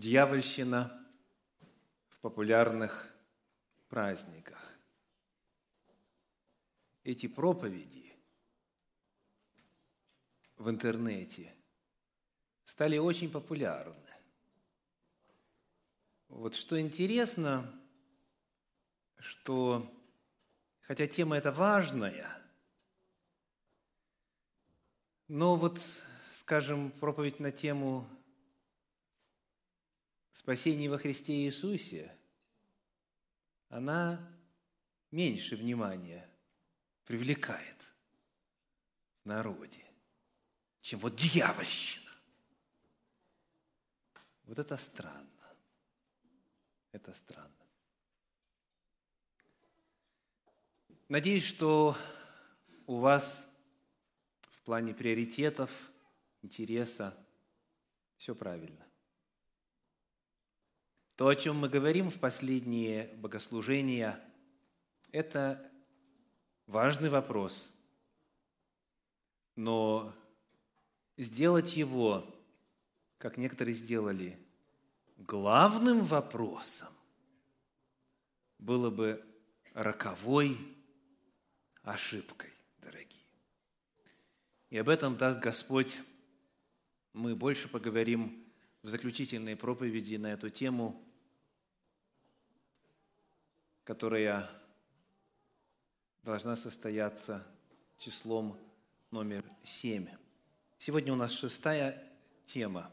дьявольщина в популярных праздниках. Эти проповеди в интернете стали очень популярны. Вот что интересно, что хотя тема эта важная, но вот, скажем, проповедь на тему спасения во Христе Иисусе, она меньше внимания привлекает в народе, чем вот дьявольщина. Вот это странно. Это странно. Надеюсь, что у вас в плане приоритетов, интереса все правильно. То, о чем мы говорим в последние богослужения, это важный вопрос. Но сделать его, как некоторые сделали, главным вопросом было бы роковой ошибкой, дорогие. И об этом даст Господь. Мы больше поговорим в заключительной проповеди на эту тему, которая должна состояться числом номер семь. Сегодня у нас шестая тема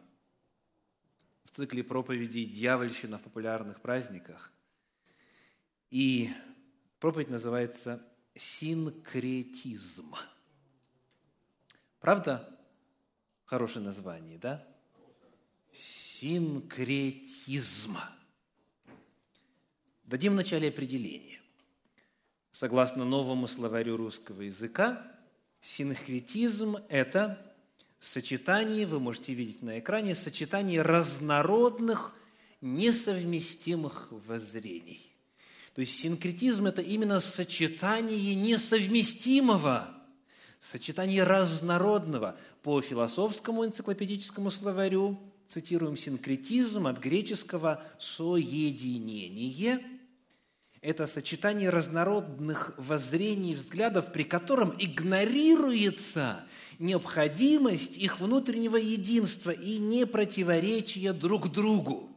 – в цикле проповедей «Дьявольщина в популярных праздниках». И проповедь называется «Синкретизм». Правда? Хорошее название, да? Синкретизм. Дадим вначале определение. Согласно новому словарю русского языка, синкретизм – это сочетание, вы можете видеть на экране, сочетание разнородных, несовместимых воззрений. То есть синкретизм – это именно сочетание несовместимого, сочетание разнородного. По философскому энциклопедическому словарю цитируем синкретизм от греческого «соединение», это сочетание разнородных воззрений и взглядов, при котором игнорируется необходимость их внутреннего единства и не противоречия друг другу.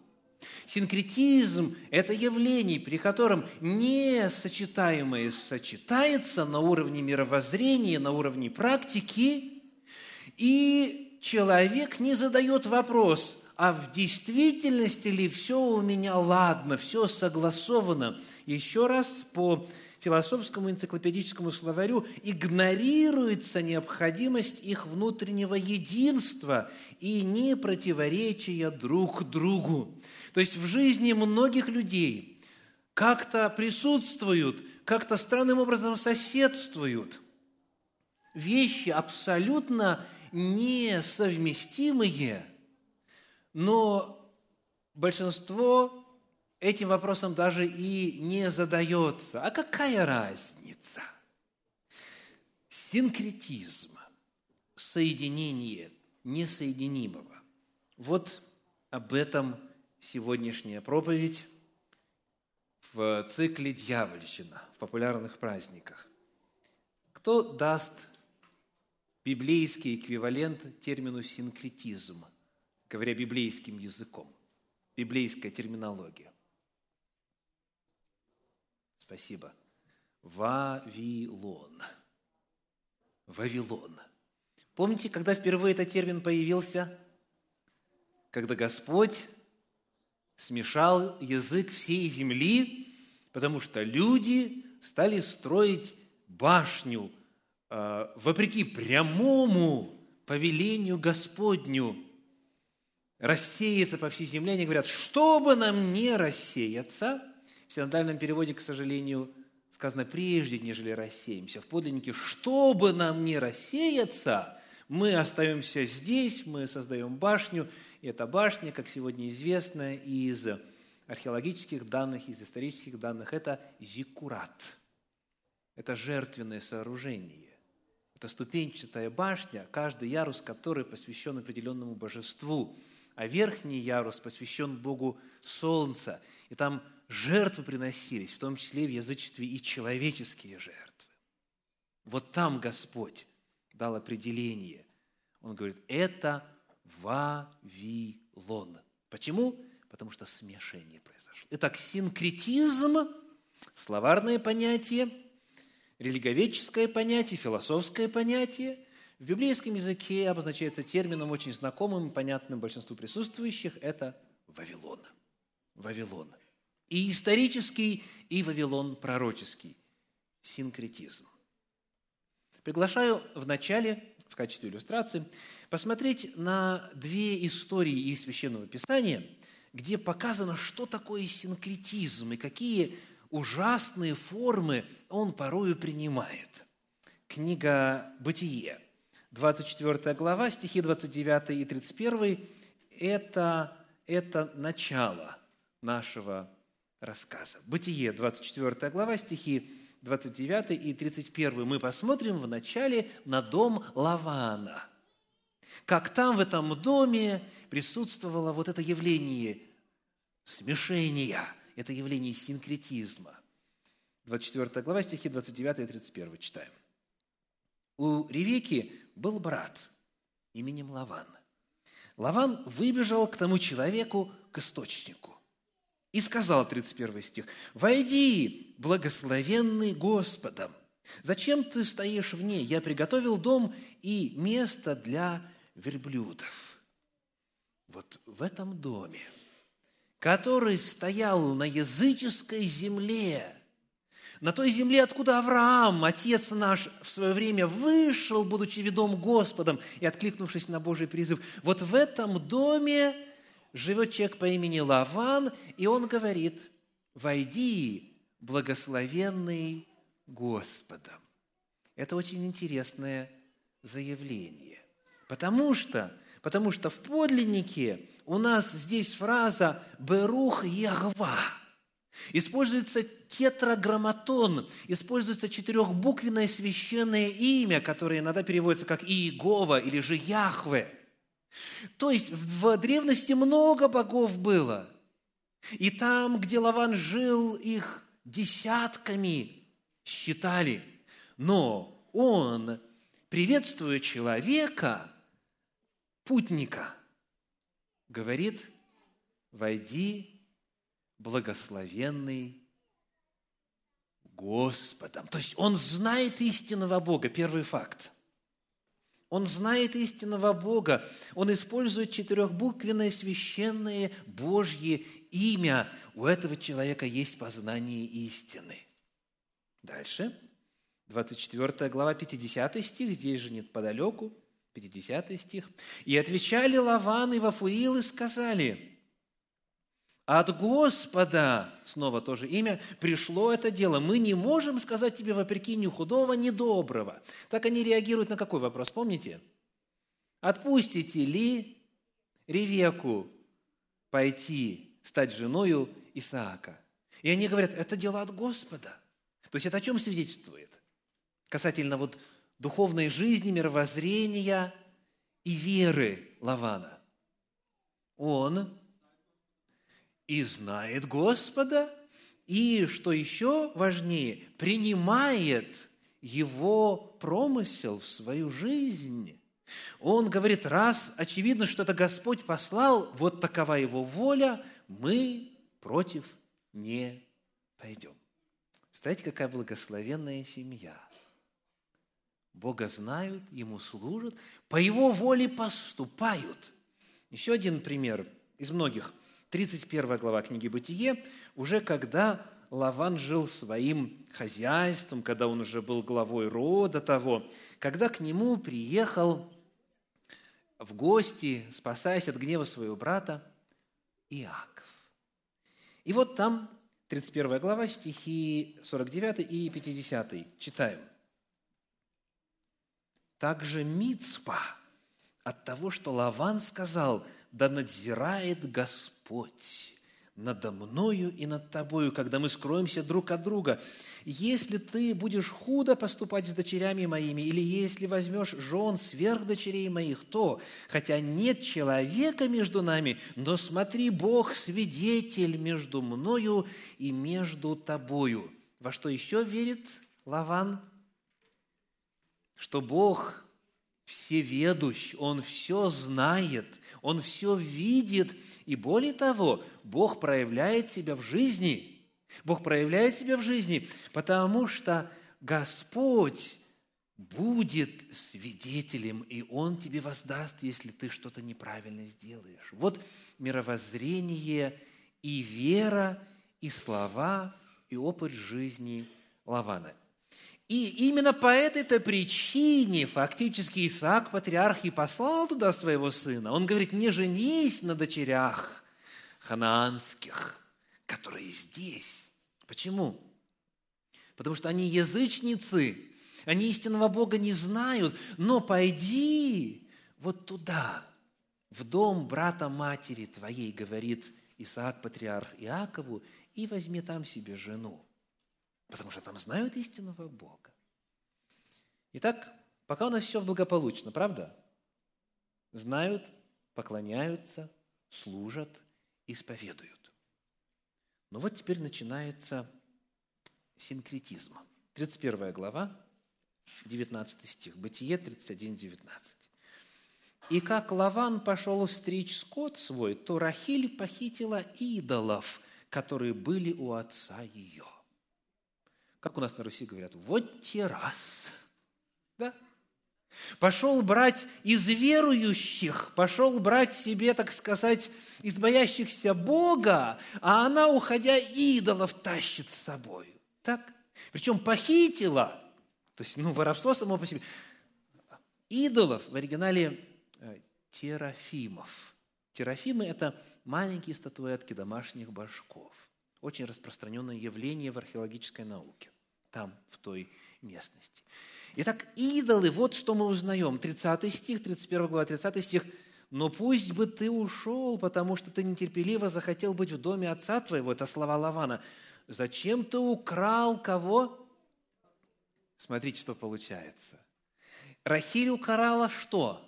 Синкретизм – это явление, при котором несочетаемое сочетается на уровне мировоззрения, на уровне практики, и человек не задает вопрос, а в действительности ли все у меня ладно, все согласовано. Еще раз по философскому энциклопедическому словарю игнорируется необходимость их внутреннего единства и не противоречия друг другу. То есть в жизни многих людей как-то присутствуют, как-то странным образом соседствуют вещи абсолютно несовместимые, но большинство этим вопросом даже и не задается. А какая разница? Синкретизм, соединение несоединимого. Вот об этом сегодняшняя проповедь в цикле «Дьявольщина» в популярных праздниках. Кто даст библейский эквивалент термину «синкретизм», говоря библейским языком, библейская терминология? Спасибо. Вавилон. Вавилон. Помните, когда впервые этот термин появился? Когда Господь смешал язык всей земли, потому что люди стали строить башню э, вопреки прямому повелению Господню рассеяться по всей земле. Они говорят, чтобы нам не рассеяться – в синодальном переводе, к сожалению, сказано «прежде, нежели рассеемся». В подлиннике «чтобы нам не рассеяться», мы остаемся здесь, мы создаем башню, и эта башня, как сегодня известно из археологических данных, из исторических данных, это зиккурат. Это жертвенное сооружение. Это ступенчатая башня, каждый ярус который посвящен определенному божеству – а верхний ярус посвящен Богу Солнца. И там жертвы приносились, в том числе в язычестве и человеческие жертвы. Вот там Господь дал определение. Он говорит, это Вавилон. Почему? Потому что смешение произошло. Итак, синкретизм, словарное понятие, религоведческое понятие, философское понятие – в библейском языке обозначается термином очень знакомым и понятным большинству присутствующих – это Вавилон. Вавилон. И исторический, и Вавилон пророческий. Синкретизм. Приглашаю в начале, в качестве иллюстрации, посмотреть на две истории из Священного Писания, где показано, что такое синкретизм и какие ужасные формы он порою принимает. Книга «Бытие», 24 глава, стихи 29 и 31 – это, это начало нашего рассказа. Бытие, 24 глава, стихи 29 и 31. Мы посмотрим в начале на дом Лавана. Как там, в этом доме, присутствовало вот это явление смешения, это явление синкретизма. 24 глава, стихи 29 и 31 читаем. У Ревеки был брат именем Лаван. Лаван выбежал к тому человеку, к источнику. И сказал, 31 стих, «Войди, благословенный Господом! Зачем ты стоишь вне? Я приготовил дом и место для верблюдов». Вот в этом доме, который стоял на языческой земле – на той земле, откуда Авраам, отец наш, в свое время вышел, будучи ведом Господом и откликнувшись на Божий призыв. Вот в этом доме живет человек по имени Лаван, и он говорит, «Войди, благословенный Господом». Это очень интересное заявление, потому что, потому что в подлиннике у нас здесь фраза «Берух Ягва», Используется тетраграмматон, используется четырехбуквенное священное имя, которое иногда переводится как Иегова или же Яхве. То есть в древности много богов было. И там, где Лаван жил, их десятками считали. Но он, приветствуя человека, путника, говорит, войди благословенный Господом. То есть он знает истинного Бога, первый факт. Он знает истинного Бога. Он использует четырехбуквенное священное Божье имя. У этого человека есть познание истины. Дальше. 24 глава, 50 стих, здесь же нет подалеку, 50 стих. «И отвечали Лаван и Вафуил и сказали, от Господа, снова тоже имя, пришло это дело. Мы не можем сказать тебе вопреки ни худого, ни доброго. Так они реагируют на какой вопрос, помните? Отпустите ли Ревеку пойти стать женою Исаака? И они говорят, это дело от Господа. То есть это о чем свидетельствует? Касательно вот духовной жизни, мировоззрения и веры Лавана. Он и знает Господа, и, что еще важнее, принимает его промысел в свою жизнь. Он говорит, раз очевидно, что это Господь послал, вот такова его воля, мы против не пойдем. Представляете, какая благословенная семья. Бога знают, Ему служат, по Его воле поступают. Еще один пример из многих. 31 глава книги «Бытие», уже когда Лаван жил своим хозяйством, когда он уже был главой рода того, когда к нему приехал в гости, спасаясь от гнева своего брата, Иаков. И вот там 31 глава, стихи 49 и 50. Читаем. «Также Мицпа от того, что Лаван сказал, да надзирает Господь надо мною и над тобою, когда мы скроемся друг от друга. Если ты будешь худо поступать с дочерями моими, или если возьмешь жен сверх дочерей моих, то, хотя нет человека между нами, но смотри, Бог свидетель между мною и между тобою. Во что еще верит Лаван? Что Бог всеведущ, Он все знает, Он все видит, и более того, Бог проявляет себя в жизни. Бог проявляет себя в жизни, потому что Господь будет свидетелем, и Он тебе воздаст, если ты что-то неправильно сделаешь. Вот мировоззрение и вера, и слова, и опыт жизни Лавана. И именно по этой-то причине фактически Исаак, патриарх, и послал туда своего сына. Он говорит, не женись на дочерях ханаанских, которые здесь. Почему? Потому что они язычницы, они истинного Бога не знают, но пойди вот туда, в дом брата матери твоей, говорит Исаак, патриарх Иакову, и возьми там себе жену. Потому что там знают истинного Бога. Итак, пока у нас все благополучно, правда? Знают, поклоняются, служат, исповедуют. Но вот теперь начинается синкретизм. 31 глава, 19 стих, Бытие 31, 19. «И как Лаван пошел стричь скот свой, то Рахиль похитила идолов, которые были у отца ее» как у нас на Руси говорят, вот те раз. Да? Пошел брать из верующих, пошел брать себе, так сказать, из боящихся Бога, а она, уходя, идолов тащит с собой. Так? Причем похитила, то есть, ну, воровство само по себе. Идолов в оригинале э, терафимов. Терафимы – это маленькие статуэтки домашних башков. Очень распространенное явление в археологической науке, там, в той местности. Итак, идолы, вот что мы узнаем. 30 стих, 31 глава, 30 стих. «Но пусть бы ты ушел, потому что ты нетерпеливо захотел быть в доме отца твоего». Это слова Лавана. «Зачем ты украл кого?» Смотрите, что получается. Рахиль укарала что?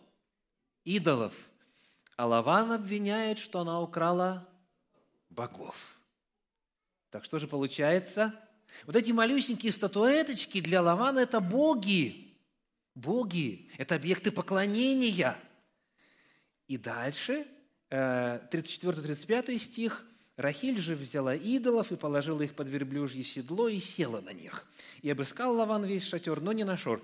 Идолов. А Лаван обвиняет, что она украла богов. Так что же получается? Вот эти малюсенькие статуэточки для Лавана – это боги. Боги – это объекты поклонения. И дальше, 34-35 э, стих, Рахиль же взяла идолов и положила их под верблюжье седло и села на них. И обыскал Лаван весь шатер, но не нашел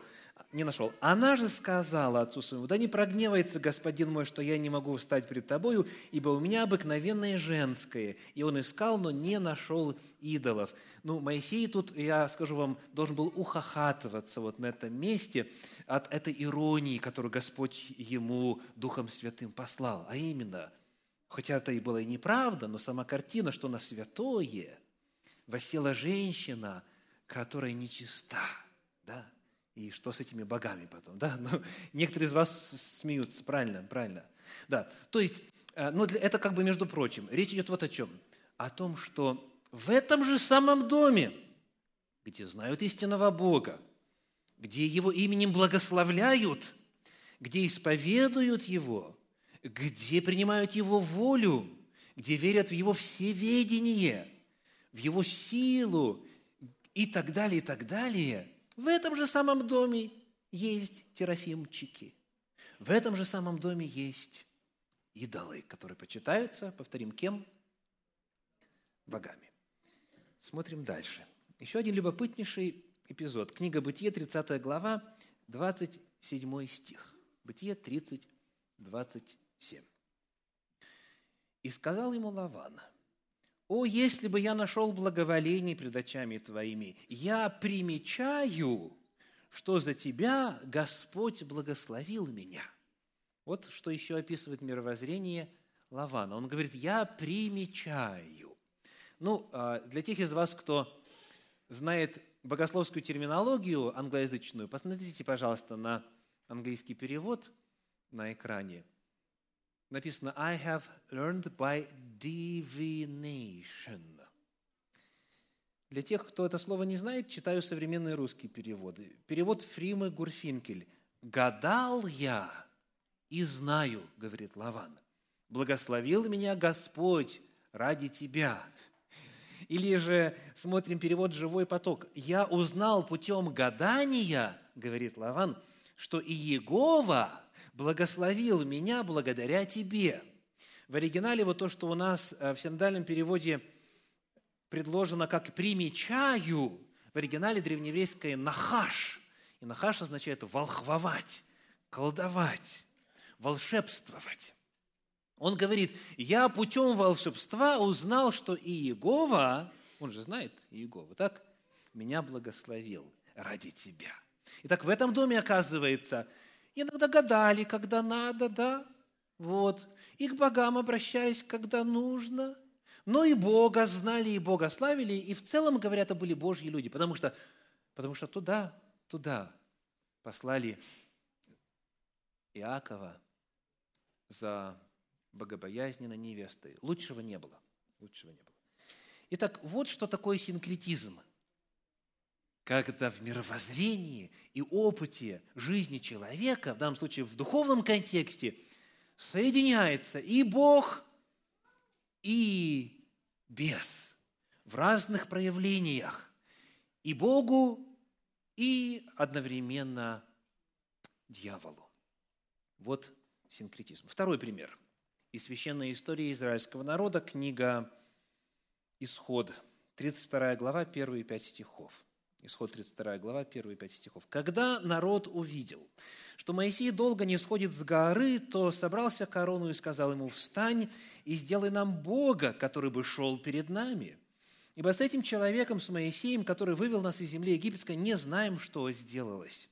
не нашел. Она же сказала отцу своему, да не прогневается господин мой, что я не могу встать перед тобою, ибо у меня обыкновенное женское. И он искал, но не нашел идолов. Ну, Моисей тут, я скажу вам, должен был ухахатываться вот на этом месте от этой иронии, которую Господь ему Духом Святым послал. А именно, хотя это и было и неправда, но сама картина, что на святое восела женщина, которая нечиста. Да? И что с этими богами потом? Да? Ну, некоторые из вас смеются, правильно, правильно. Да, то есть, э, ну, это как бы между прочим. Речь идет вот о чем. О том, что в этом же самом доме, где знают истинного Бога, где Его именем благословляют, где исповедуют Его, где принимают Его волю, где верят в Его всеведение, в Его силу и так далее, и так далее – в этом же самом доме есть терафимчики. В этом же самом доме есть идолы, которые почитаются, повторим, кем? Богами. Смотрим дальше. Еще один любопытнейший эпизод. Книга Бытие, 30 глава, 27 стих. Бытие 30, 27. «И сказал ему Лаван – о, если бы я нашел благоволение пред очами Твоими, я примечаю, что за Тебя Господь благословил меня. Вот что еще описывает мировоззрение Лавана. Он говорит, я примечаю. Ну, а, для тех из вас, кто знает богословскую терминологию англоязычную, посмотрите, пожалуйста, на английский перевод на экране. Написано «I have learned by divination». Для тех, кто это слово не знает, читаю современные русские переводы. Перевод Фримы Гурфинкель. «Гадал я и знаю, — говорит Лаван, — благословил меня Господь ради тебя». Или же смотрим перевод «Живой поток». «Я узнал путем гадания, — говорит Лаван, — что и Иегова благословил меня благодаря тебе». В оригинале вот то, что у нас э, в синодальном переводе – предложено как «примечаю», в оригинале древнееврейское «нахаш». И «нахаш» означает «волхвовать», «колдовать», «волшебствовать». Он говорит, я путем волшебства узнал, что Иегова, он же знает Иегова, так? Меня благословил ради тебя. Итак, в этом доме, оказывается, иногда гадали, когда надо, да, вот, и к богам обращались, когда нужно – но и Бога знали, и Бога славили, и в целом, говорят, это были Божьи люди, потому что, потому что туда, туда послали Иакова за богобоязненной невестой. Лучшего не было. Лучшего не было. Итак, вот что такое синкретизм. Когда в мировоззрении и опыте жизни человека, в данном случае в духовном контексте, соединяется и Бог, и бес в разных проявлениях и Богу, и одновременно дьяволу. Вот синкретизм. Второй пример. Из священной истории израильского народа, книга Исход, 32 глава, первые пять стихов. Исход 32 глава, первые пять стихов. «Когда народ увидел, что Моисей долго не сходит с горы, то собрался к Арону и сказал ему, «Встань и сделай нам Бога, который бы шел перед нами». Ибо с этим человеком, с Моисеем, который вывел нас из земли египетской, не знаем, что сделалось.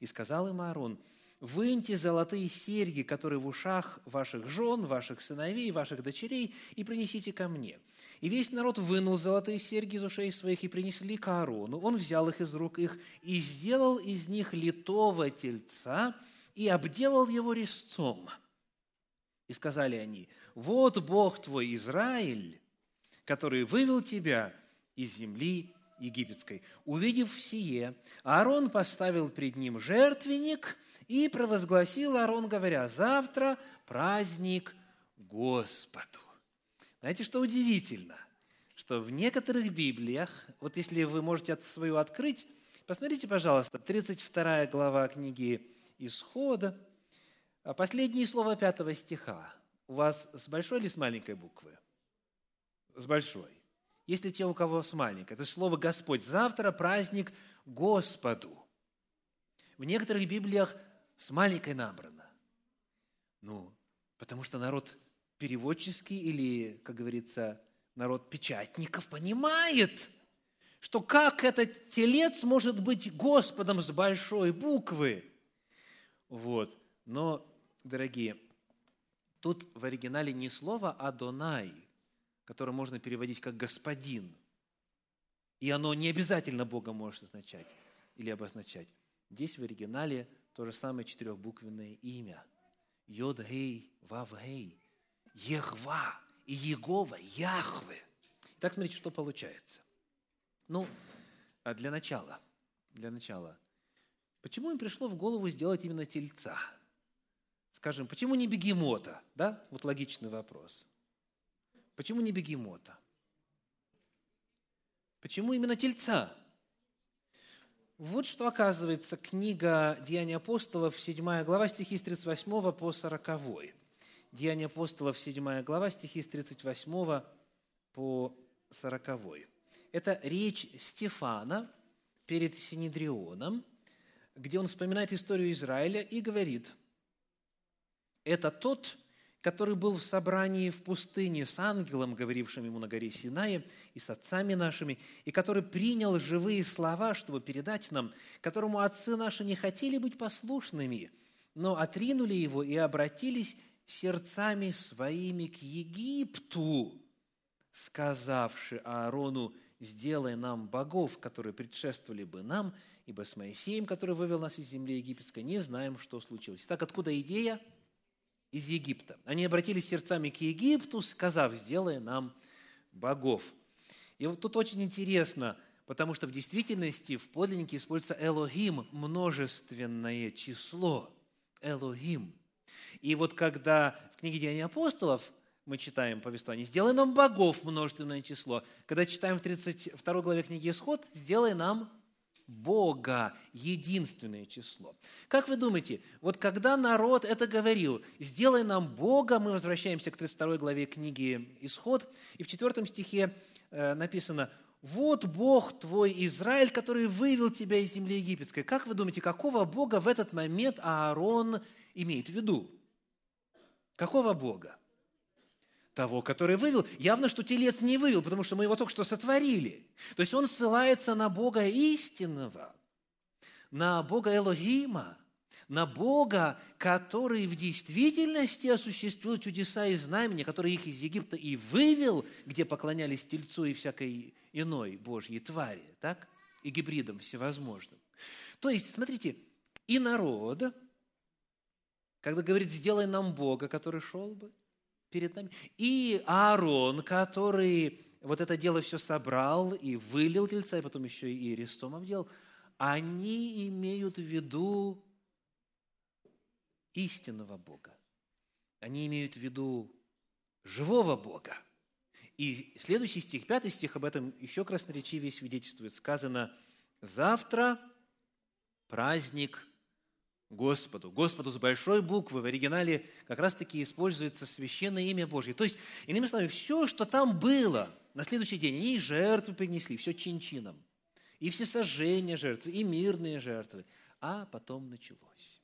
И сказал им Аарон, выньте золотые серьги, которые в ушах ваших жен, ваших сыновей, ваших дочерей, и принесите ко мне». И весь народ вынул золотые серьги из ушей своих и принесли к Аарону. Он взял их из рук их и сделал из них литого тельца и обделал его резцом. И сказали они, вот Бог твой Израиль, который вывел тебя из земли египетской. Увидев сие, Аарон поставил пред ним жертвенник и провозгласил Аарон, говоря, завтра праздник Господу. Знаете, что удивительно? Что в некоторых Библиях, вот если вы можете свою открыть, посмотрите, пожалуйста, 32 глава книги Исхода, а последние слова пятого стиха. У вас с большой или с маленькой буквы? С большой. Если те, у кого с маленькой, это слово «Господь». Завтра праздник Господу. В некоторых Библиях с маленькой набрано. Ну, потому что народ переводческий или, как говорится, народ печатников понимает, что как этот телец может быть Господом с большой буквы. Вот. Но, дорогие, тут в оригинале не слово «Адонай», которое можно переводить как «господин», и оно не обязательно Бога может означать или обозначать. Здесь в оригинале то же самое четырехбуквенное имя. Йод, Гей, Вав, Гей. Ехва и Егова, Яхве. Так смотрите, что получается. Ну, а для начала, для начала, почему им пришло в голову сделать именно тельца? Скажем, почему не бегемота? Да? Вот логичный вопрос. Почему не бегемота? Почему именно тельца? Вот что оказывается книга «Деяния апостолов», 7 глава, стихи с 38 по 40. Деяния апостолов, 7 глава, стихи с 38 по 40. Это речь Стефана перед Синедрионом, где он вспоминает историю Израиля и говорит, это тот, который был в собрании в пустыне с ангелом, говорившим ему на горе Синае, и с отцами нашими, и который принял живые слова, чтобы передать нам, которому отцы наши не хотели быть послушными, но отринули его и обратились сердцами своими к Египту, сказавши Аарону, сделай нам богов, которые предшествовали бы нам, ибо с Моисеем, который вывел нас из земли египетской, не знаем, что случилось. Так откуда идея? Из Египта. Они обратились сердцами к Египту, сказав, сделай нам богов. И вот тут очень интересно, потому что в действительности в подлиннике используется Элохим, множественное число. Элохим. И вот когда в книге Деяний апостолов мы читаем повествование, сделай нам богов множественное число. Когда читаем в 32 главе книги Исход, сделай нам Бога, единственное число. Как вы думаете, вот когда народ это говорил, сделай нам Бога, мы возвращаемся к 32 главе книги Исход, и в 4 стихе э, написано, вот Бог твой Израиль, который вывел тебя из земли египетской. Как вы думаете, какого Бога в этот момент Аарон имеет в виду? Какого Бога? Того, который вывел. Явно, что телец не вывел, потому что мы его только что сотворили. То есть он ссылается на Бога истинного, на Бога Элогима, на Бога, который в действительности осуществил чудеса и знамения, который их из Египта и вывел, где поклонялись тельцу и всякой иной Божьей твари, так? И гибридам всевозможным. То есть, смотрите, и народ, когда говорит, сделай нам Бога, который шел бы, перед нами. И Аарон, который вот это дело все собрал и вылил тельца, и потом еще и рестом обделал, они имеют в виду истинного Бога. Они имеют в виду живого Бога. И следующий стих, пятый стих, об этом еще красноречивее свидетельствует. Сказано, завтра праздник Господу. Господу с большой буквы. В оригинале как раз-таки используется священное имя Божье. То есть, иными словами, все, что там было на следующий день, они жертвы принесли, все чин-чином. И все сожжения жертвы, и мирные жертвы. А потом началось.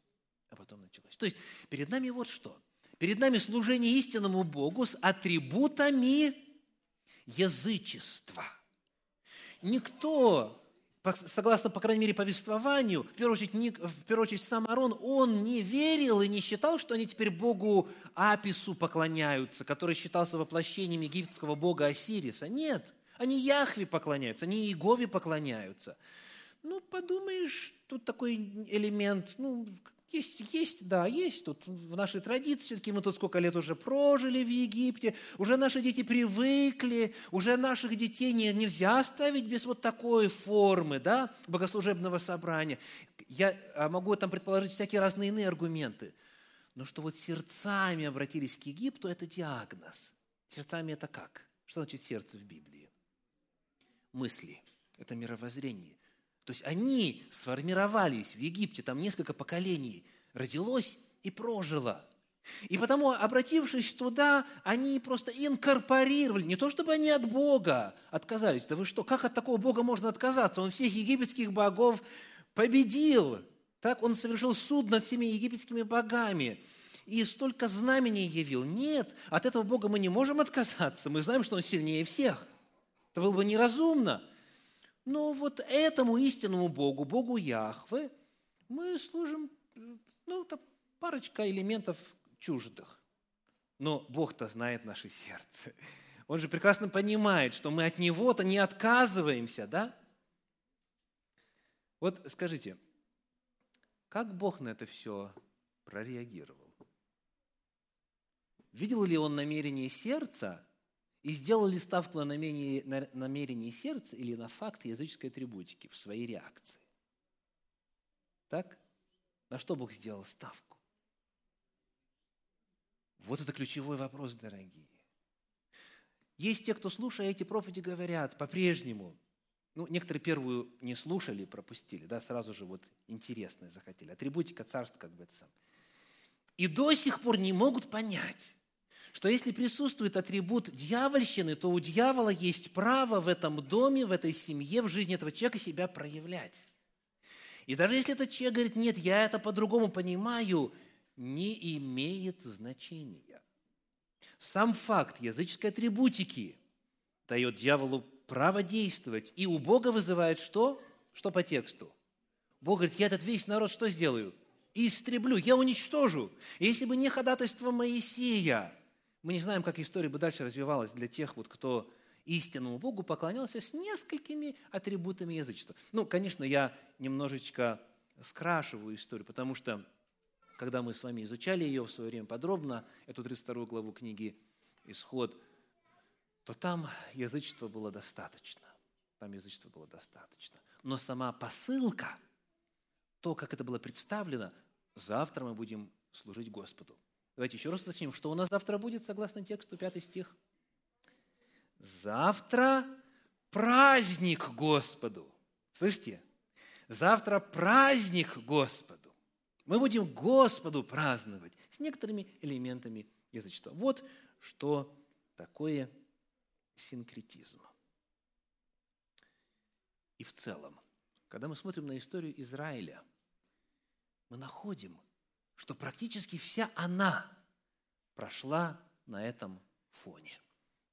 А потом началось. То есть, перед нами вот что. Перед нами служение истинному Богу с атрибутами язычества. Никто согласно, по крайней мере, повествованию, в первую очередь, не, в первую очередь сам Арон, он не верил и не считал, что они теперь богу Апису поклоняются, который считался воплощением египетского бога Осириса. Нет, они Яхве поклоняются, они Иегове поклоняются. Ну, подумаешь, тут такой элемент, ну, есть, есть, да, есть тут в нашей традиции, все-таки мы тут сколько лет уже прожили в Египте, уже наши дети привыкли, уже наших детей не, нельзя оставить без вот такой формы, да, богослужебного собрания. Я а, могу там предположить всякие разные иные аргументы. Но что вот сердцами обратились к Египту, это диагноз. Сердцами это как? Что значит сердце в Библии? Мысли. Это мировоззрение. То есть они сформировались в Египте, там несколько поколений родилось и прожило. И потому, обратившись туда, они просто инкорпорировали, не то чтобы они от Бога отказались. Да вы что, как от такого Бога можно отказаться? Он всех египетских богов победил. Так он совершил суд над всеми египетскими богами. И столько знамений явил. Нет, от этого Бога мы не можем отказаться. Мы знаем, что Он сильнее всех. Это было бы неразумно. Но вот этому истинному Богу, Богу Яхве, мы служим, ну, это парочка элементов чуждых. Но Бог-то знает наше сердце. Он же прекрасно понимает, что мы от Него-то не отказываемся, да? Вот скажите, как Бог на это все прореагировал? Видел ли Он намерение сердца и сделал ли ставку на намерение, на намерение сердца или на факт языческой атрибутики в своей реакции? Так? На что Бог сделал ставку? Вот это ключевой вопрос, дорогие. Есть те, кто, слушая эти проповеди, говорят по-прежнему, ну, некоторые первую не слушали, пропустили, да, сразу же вот интересное захотели. Атрибутика царства, как бы это сам. И до сих пор не могут понять, что если присутствует атрибут дьявольщины, то у дьявола есть право в этом доме, в этой семье, в жизни этого человека себя проявлять. И даже если этот человек говорит, нет, я это по-другому понимаю, не имеет значения. Сам факт языческой атрибутики дает дьяволу право действовать. И у Бога вызывает что? Что по тексту? Бог говорит, я этот весь народ что сделаю? Истреблю, я уничтожу. Если бы не ходатайство Моисея, мы не знаем, как история бы дальше развивалась для тех, вот, кто истинному Богу поклонялся с несколькими атрибутами язычества. Ну, конечно, я немножечко скрашиваю историю, потому что когда мы с вами изучали ее в свое время подробно, эту 32 главу книги «Исход», то там язычества было достаточно. Там язычества было достаточно. Но сама посылка, то, как это было представлено, завтра мы будем служить Господу. Давайте еще раз уточним, что у нас завтра будет, согласно тексту, пятый стих. Завтра праздник Господу. Слышите? Завтра праздник Господу. Мы будем Господу праздновать с некоторыми элементами язычества. Вот что такое синкретизм. И в целом, когда мы смотрим на историю Израиля, мы находим, что практически вся она прошла на этом фоне.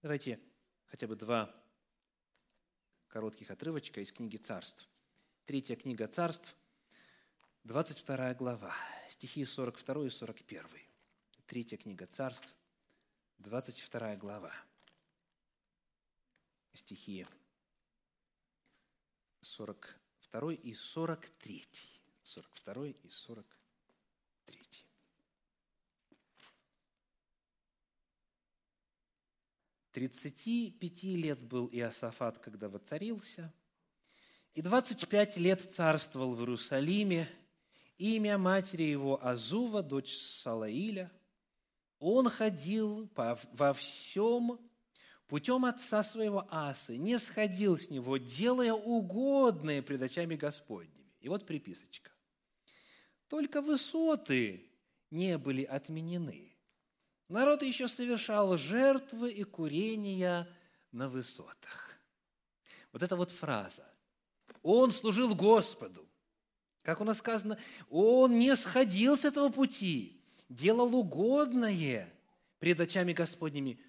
Давайте хотя бы два коротких отрывочка из книги «Царств». Третья книга «Царств», 22 глава, стихи 42 и 41. Третья книга «Царств», 22 глава, стихи 42 и 43. 42 и 43. Тридцати пяти лет был Иосафат, когда воцарился, и двадцать пять лет царствовал в Иерусалиме, имя матери его Азува, дочь Салаиля. Он ходил во всем путем отца своего Асы, не сходил с него, делая угодное пред очами Господними. И вот приписочка. Только высоты не были отменены. Народ еще совершал жертвы и курения на высотах. Вот эта вот фраза. Он служил Господу. Как у нас сказано, он не сходил с этого пути, делал угодное пред очами Господними.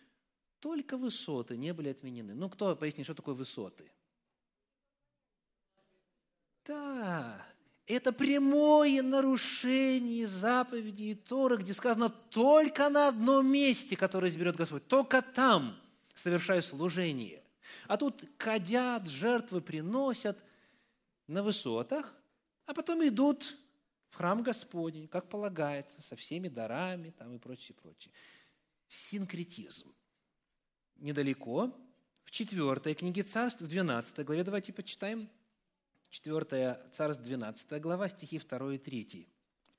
Только высоты не были отменены. Ну, кто пояснит, что такое высоты? Да, это прямое нарушение заповедей Тора, где сказано только на одном месте, которое изберет Господь, только там совершаю служение. А тут кадят, жертвы приносят на высотах, а потом идут в храм Господень, как полагается, со всеми дарами там и прочее, прочее. Синкретизм. Недалеко, в 4 книге царств, в 12 главе, давайте почитаем – 4 Царств, 12 глава, стихи 2 и 3.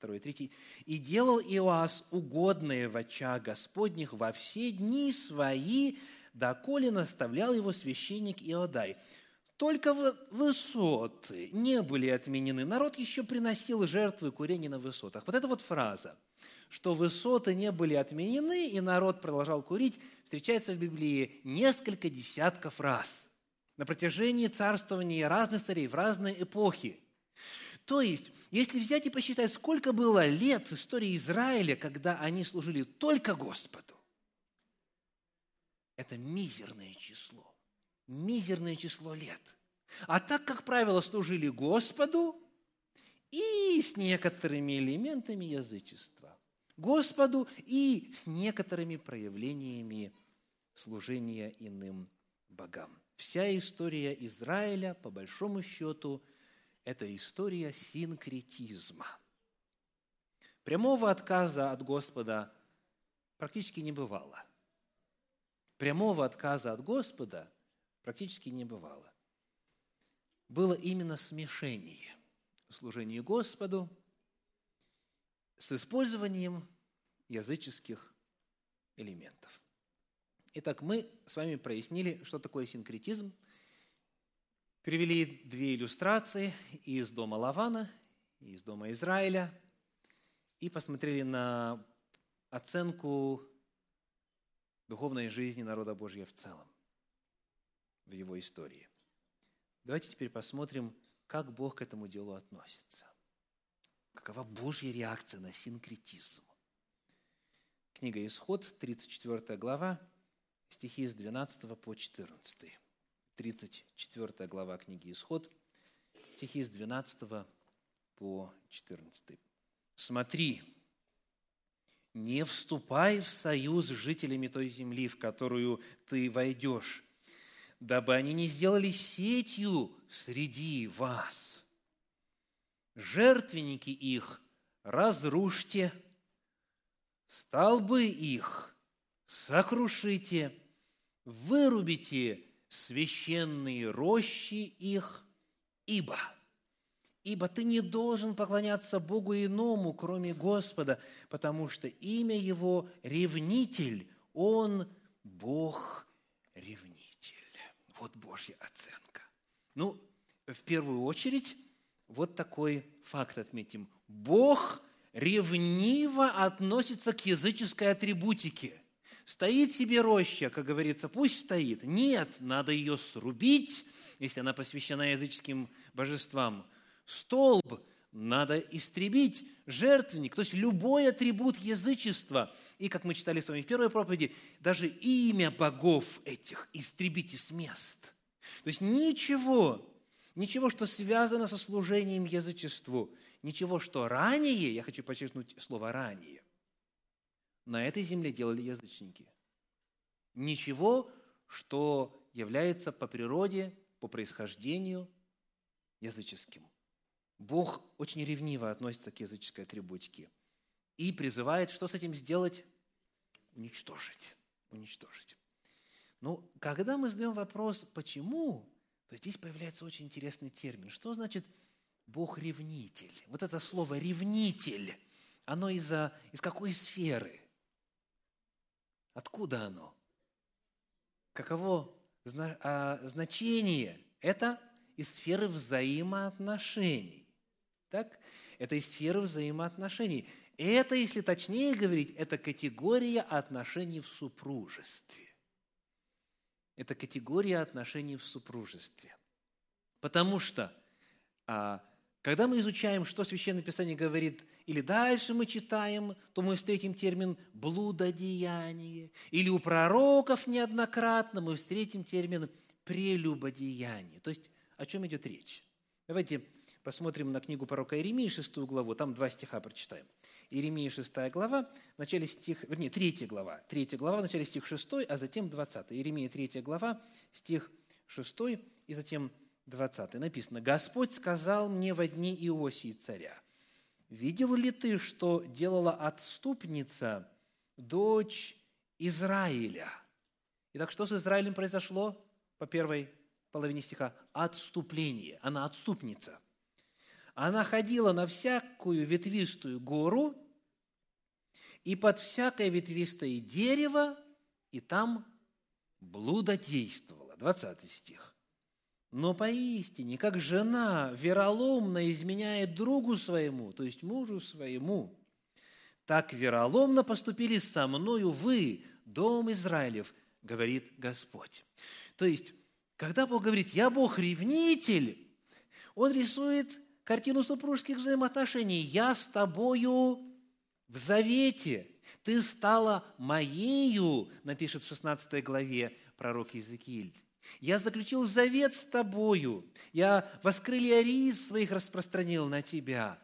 2 и 3. «И делал Иоас угодное в очах Господних во все дни свои, доколе наставлял его священник Иодай». Только высоты не были отменены. Народ еще приносил жертвы курения на высотах. Вот эта вот фраза, что высоты не были отменены, и народ продолжал курить, встречается в Библии несколько десятков раз – на протяжении царствования разных царей в разные эпохи. То есть, если взять и посчитать, сколько было лет истории Израиля, когда они служили только Господу, это мизерное число. Мизерное число лет. А так, как правило, служили Господу и с некоторыми элементами язычества. Господу и с некоторыми проявлениями служения иным богам. Вся история Израиля, по большому счету, это история синкретизма. Прямого отказа от Господа практически не бывало. Прямого отказа от Господа практически не бывало. Было именно смешение служения Господу с использованием языческих элементов. Итак, мы с вами прояснили, что такое синкретизм, перевели две иллюстрации из дома Лавана из дома Израиля и посмотрели на оценку духовной жизни народа Божьего в целом, в его истории. Давайте теперь посмотрим, как Бог к этому делу относится. Какова Божья реакция на синкретизм? Книга Исход, 34 глава, стихи с 12 по 14. 34 глава книги Исход, стихи с 12 по 14. «Смотри, не вступай в союз с жителями той земли, в которую ты войдешь, дабы они не сделали сетью среди вас. Жертвенники их разрушьте, столбы их сокрушите, вырубите священные рощи их, ибо, ибо ты не должен поклоняться Богу иному, кроме Господа, потому что имя Его – ревнитель, Он – Бог ревнитель. Вот Божья оценка. Ну, в первую очередь, вот такой факт отметим. Бог ревниво относится к языческой атрибутике. Стоит себе роща, как говорится, пусть стоит. Нет, надо ее срубить, если она посвящена языческим божествам. Столб надо истребить, жертвенник, то есть любой атрибут язычества. И, как мы читали с вами в первой проповеди, даже имя богов этих истребите с мест. То есть ничего, ничего, что связано со служением язычеству, ничего, что ранее, я хочу подчеркнуть слово «ранее», на этой земле делали язычники. Ничего, что является по природе, по происхождению языческим. Бог очень ревниво относится к языческой атрибутике и призывает, что с этим сделать? Уничтожить. Уничтожить. Ну, когда мы задаем вопрос «почему?», то здесь появляется очень интересный термин. Что значит Бог-ревнитель? Вот это слово «ревнитель», оно из-за, из какой сферы? Откуда оно? Каково а, значение? Это из сферы взаимоотношений. Так? Это из сферы взаимоотношений. Это, если точнее говорить, это категория отношений в супружестве. Это категория отношений в супружестве. Потому что а, когда мы изучаем, что Священное Писание говорит, или дальше мы читаем, то мы встретим термин «блудодеяние». Или у пророков неоднократно мы встретим термин «прелюбодеяние». То есть о чем идет речь? Давайте посмотрим на книгу пророка Иеремии, шестую главу, там два стиха прочитаем. Иеремия, шестая глава, в начале стих, вернее, третья глава, третья глава, в начале стих шестой, а затем двадцатый. Иеремия, третья глава, стих шестой, и затем 20 написано, «Господь сказал мне во дни Иосии царя, видел ли ты, что делала отступница, дочь Израиля?» Итак, что с Израилем произошло по первой половине стиха? Отступление. Она отступница. Она ходила на всякую ветвистую гору и под всякое ветвистое дерево, и там блудодействовала. 20 стих. Но поистине, как жена вероломно изменяет другу своему, то есть мужу своему, так вероломно поступили со мною вы, дом Израилев, говорит Господь. То есть, когда Бог говорит, я Бог-ревнитель, Он рисует картину супружеских взаимоотношений. Я с тобою в завете. Ты стала моею, напишет в 16 главе пророк Иезекииль. Я заключил завет с тобою. Я воскрылья рис своих распространил на тебя.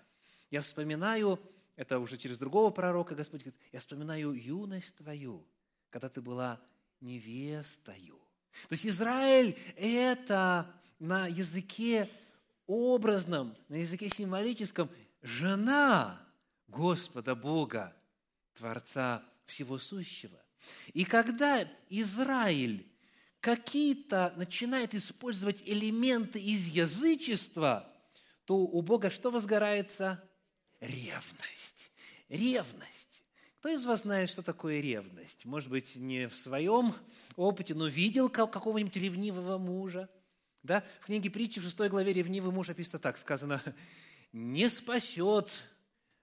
Я вспоминаю, это уже через другого пророка Господь говорит, я вспоминаю юность твою, когда ты была невестою. То есть Израиль – это на языке образном, на языке символическом жена Господа Бога, Творца Всего Сущего. И когда Израиль какие-то начинает использовать элементы из язычества, то у Бога что возгорается? Ревность. Ревность. Кто из вас знает, что такое ревность? Может быть, не в своем опыте, но видел какого-нибудь ревнивого мужа? Да? В книге притчи в 6 главе ревнивый муж описано так, сказано, «Не спасет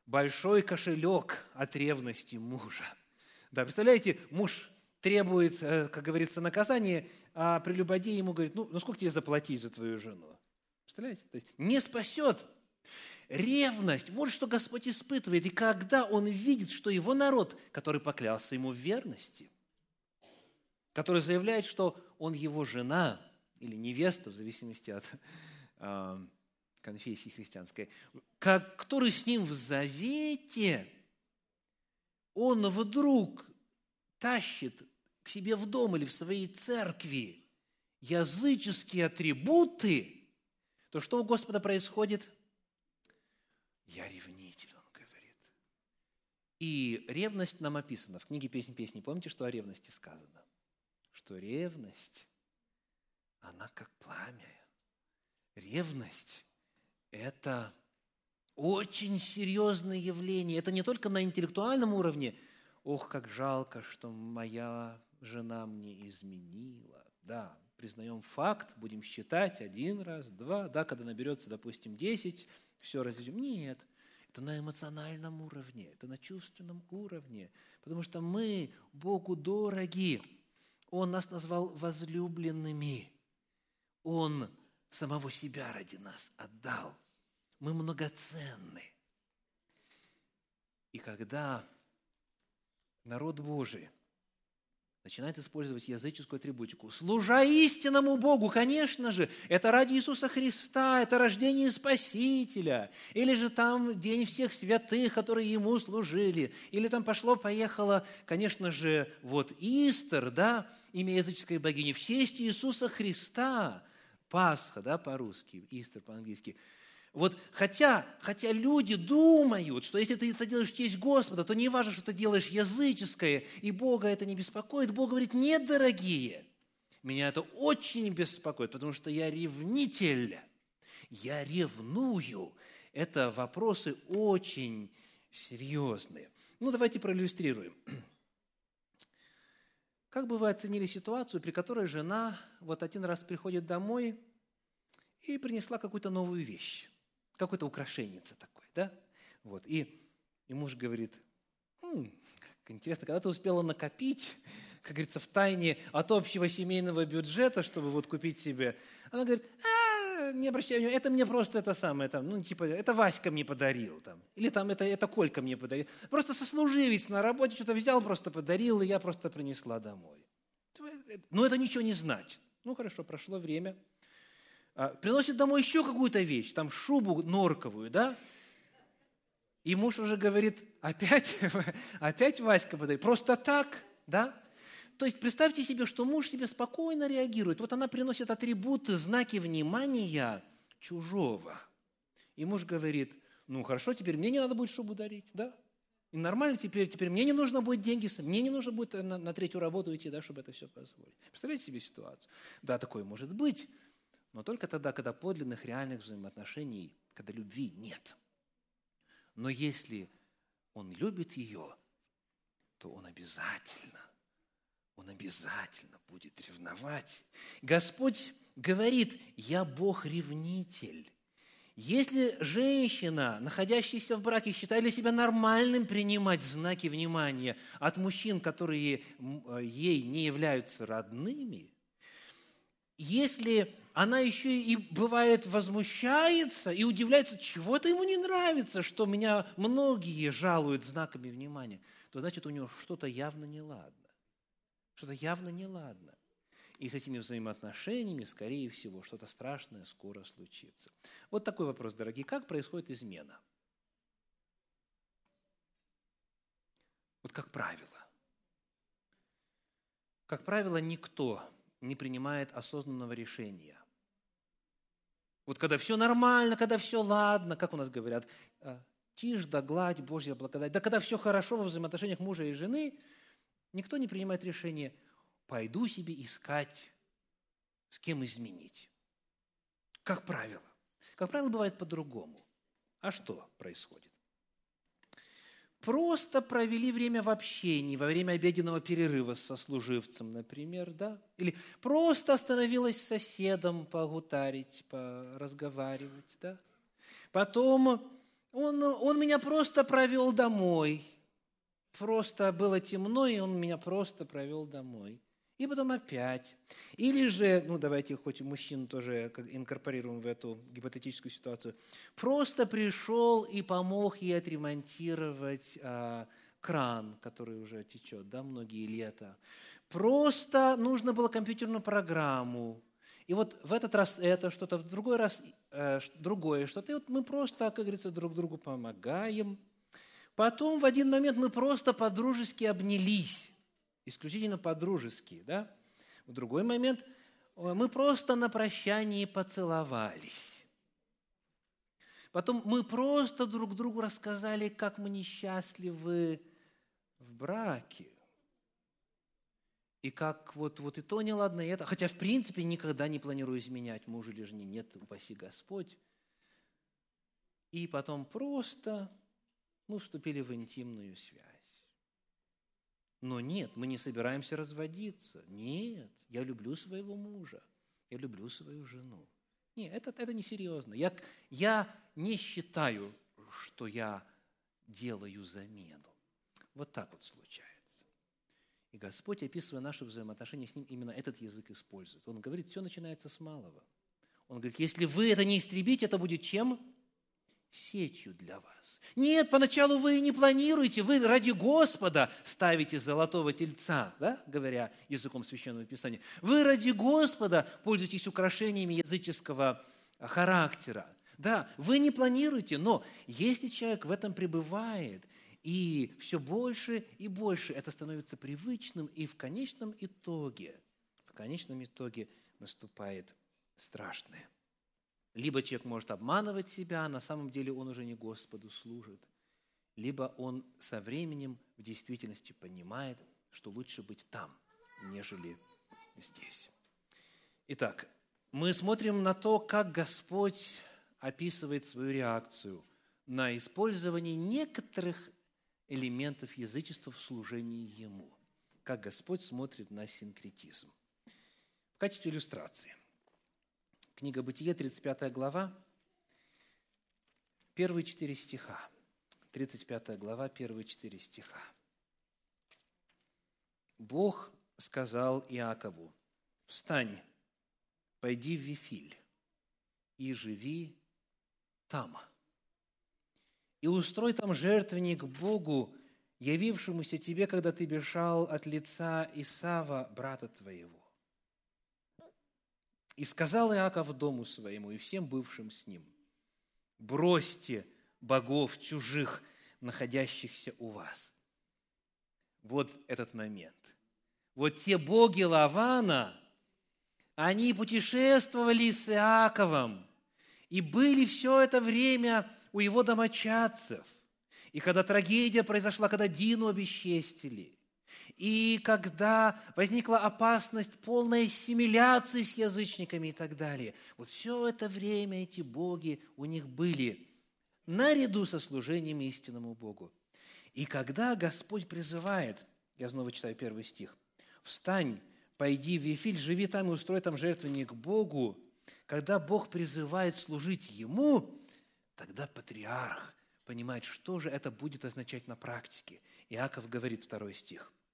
большой кошелек от ревности мужа». Да, представляете, муж требует, э, как говорится, наказания, а прелюбодей ему говорит, ну, ну сколько тебе заплатить за твою жену? Представляете? То есть не спасет. Ревность, вот что Господь испытывает. И когда Он видит, что Его народ, который поклялся Ему в верности, который заявляет, что Он Его жена или невеста, в зависимости от э, конфессии христианской, как, который с Ним в завете, Он вдруг тащит к себе в дом или в своей церкви языческие атрибуты, то что у Господа происходит? Я ревнитель, он говорит. И ревность нам описана. В книге «Песнь песни» помните, что о ревности сказано? Что ревность, она как пламя. Ревность – это очень серьезное явление. Это не только на интеллектуальном уровне. Ох, как жалко, что моя жена мне изменила. Да, признаем факт, будем считать один раз, два, да, когда наберется, допустим, десять, все разведем. Нет, это на эмоциональном уровне, это на чувственном уровне, потому что мы Богу дороги. Он нас назвал возлюбленными. Он самого себя ради нас отдал. Мы многоценны. И когда народ Божий начинает использовать языческую атрибутику. Служа истинному Богу, конечно же, это ради Иисуса Христа, это рождение Спасителя, или же там День всех святых, которые Ему служили, или там пошло-поехало, конечно же, вот Истер, да, имя языческой богини, в честь Иисуса Христа, Пасха, да, по-русски, Истер по-английски – вот хотя, хотя люди думают, что если ты это делаешь в честь Господа, то не важно, что ты делаешь языческое, и Бога это не беспокоит. Бог говорит, нет, дорогие, меня это очень беспокоит, потому что я ревнитель, я ревную. Это вопросы очень серьезные. Ну, давайте проиллюстрируем. Как бы вы оценили ситуацию, при которой жена вот один раз приходит домой и принесла какую-то новую вещь? Какой-то украшенница такой, да? Вот, и, и муж говорит, «Хм, как интересно, когда ты успела накопить, как говорится, в тайне от общего семейного бюджета, чтобы вот купить себе, она говорит, а, не обращай внимания, это мне просто это самое, там, ну, типа, это Васька мне подарил, там, или там, это, это Колька мне подарил. Просто сослуживец на работе что-то взял, просто подарил, и я просто принесла домой. Но это ничего не значит. Ну, хорошо, прошло время – приносит домой еще какую-то вещь, там шубу норковую, да? И муж уже говорит, опять, опять Васька подарит, просто так, да? То есть представьте себе, что муж себе спокойно реагирует. Вот она приносит атрибуты, знаки внимания чужого. И муж говорит, ну хорошо, теперь мне не надо будет шубу дарить, да? И нормально теперь, теперь мне не нужно будет деньги, мне не нужно будет на, на третью работу идти, да, чтобы это все позволить. Представляете себе ситуацию? Да, такое может быть но только тогда, когда подлинных реальных взаимоотношений, когда любви нет. Но если он любит ее, то он обязательно, он обязательно будет ревновать. Господь говорит, я Бог-ревнитель. Если женщина, находящаяся в браке, считает для себя нормальным принимать знаки внимания от мужчин, которые ей не являются родными, если она еще и бывает возмущается и удивляется, чего-то ему не нравится, что меня многие жалуют знаками внимания, то значит у него что-то явно неладно. Что-то явно неладно. И с этими взаимоотношениями, скорее всего, что-то страшное скоро случится. Вот такой вопрос, дорогие. Как происходит измена? Вот как правило. Как правило, никто не принимает осознанного решения вот когда все нормально, когда все ладно, как у нас говорят, «А, тишь да гладь, Божья благодать. Да когда все хорошо во взаимоотношениях мужа и жены, никто не принимает решение, пойду себе искать, с кем изменить. Как правило. Как правило, бывает по-другому. А что происходит? Просто провели время в общении, во время обеденного перерыва со служивцем, например, да? Или просто остановилась с соседом погутарить, поразговаривать, да? Потом он, он меня просто провел домой. Просто было темно, и он меня просто провел домой и потом опять. Или же, ну давайте хоть мужчину тоже инкорпорируем в эту гипотетическую ситуацию, просто пришел и помог ей отремонтировать а, кран, который уже течет, да, многие лета. Просто нужно было компьютерную программу. И вот в этот раз это что-то, в другой раз э, другое что-то. И вот мы просто, как говорится, друг другу помогаем. Потом в один момент мы просто по-дружески обнялись исключительно по-дружески, да? В другой момент э, мы просто на прощании поцеловались. Потом мы просто друг другу рассказали, как мы несчастливы в браке. И как вот, вот и то неладно, и это. Хотя, в принципе, никогда не планирую изменять мужу или жене. Нет, упаси Господь. И потом просто мы вступили в интимную связь. Но нет, мы не собираемся разводиться. Нет, я люблю своего мужа, я люблю свою жену. Нет, это, это несерьезно. Я, я не считаю, что я делаю замену. Вот так вот случается. И Господь, описывая наши взаимоотношения с Ним, именно этот язык использует. Он говорит, все начинается с малого. Он говорит, если вы это не истребите, это будет чем? Сетью для вас. Нет, поначалу вы не планируете, вы ради Господа ставите золотого тельца, да, говоря языком Священного Писания. Вы ради Господа пользуетесь украшениями языческого характера. Да, вы не планируете, но если человек в этом пребывает, и все больше и больше это становится привычным, и в конечном итоге, в конечном итоге наступает страшное. Либо человек может обманывать себя, а на самом деле он уже не Господу служит. Либо он со временем в действительности понимает, что лучше быть там, нежели здесь. Итак, мы смотрим на то, как Господь описывает свою реакцию на использование некоторых элементов язычества в служении Ему. Как Господь смотрит на синкретизм. В качестве иллюстрации – Книга Бытие, 35 глава, первые четыре стиха. 35 глава, первые четыре стиха. Бог сказал Иакову, «Встань, пойди в Вифиль и живи там, и устрой там жертвенник Богу, явившемуся тебе, когда ты бежал от лица Исава, брата твоего. И сказал Иаков дому своему и всем бывшим с ним, бросьте богов чужих, находящихся у вас. Вот этот момент. Вот те боги Лавана, они путешествовали с Иаковом и были все это время у его домочадцев. И когда трагедия произошла, когда Дину обесчестили, и когда возникла опасность полной ассимиляции с язычниками и так далее. Вот все это время эти боги у них были наряду со служением истинному Богу. И когда Господь призывает, я снова читаю первый стих, «Встань, пойди в Вифиль, живи там и устрой там жертвенник Богу», когда Бог призывает служить Ему, тогда патриарх понимает, что же это будет означать на практике. Иаков говорит, второй стих –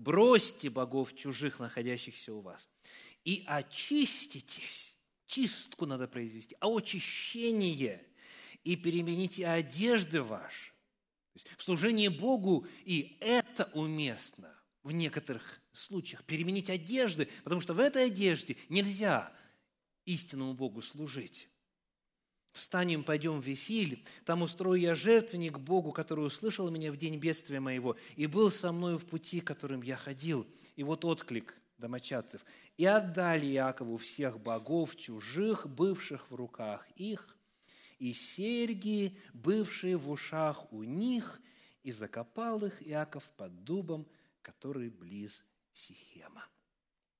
бросьте богов чужих, находящихся у вас, и очиститесь. Чистку надо произвести, а очищение, и перемените одежды ваши. В служении Богу и это уместно в некоторых случаях. Переменить одежды, потому что в этой одежде нельзя истинному Богу служить. Встанем, пойдем в Вифиль, там устрою я жертвенник Богу, который услышал меня в день бедствия моего и был со мною в пути, которым я ходил. И вот отклик домочадцев. И отдали Иакову всех богов чужих, бывших в руках их, и серьги, бывшие в ушах у них, и закопал их Иаков под дубом, который близ Сихема.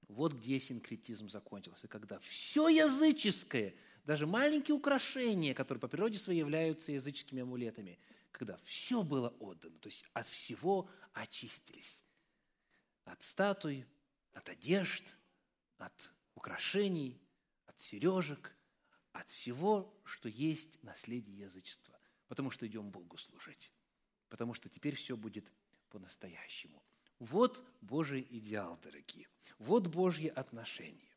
Вот где синкретизм закончился, когда все языческое – даже маленькие украшения, которые по природе своей являются языческими амулетами, когда все было отдано, то есть от всего очистились. От статуй, от одежд, от украшений, от сережек, от всего, что есть наследие язычества. Потому что идем Богу служить. Потому что теперь все будет по-настоящему. Вот Божий идеал, дорогие. Вот Божье отношение.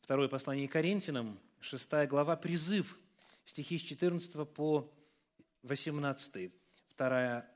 Второе послание Коринфянам, 6 глава, призыв, стихи с 14 по 18. Второе,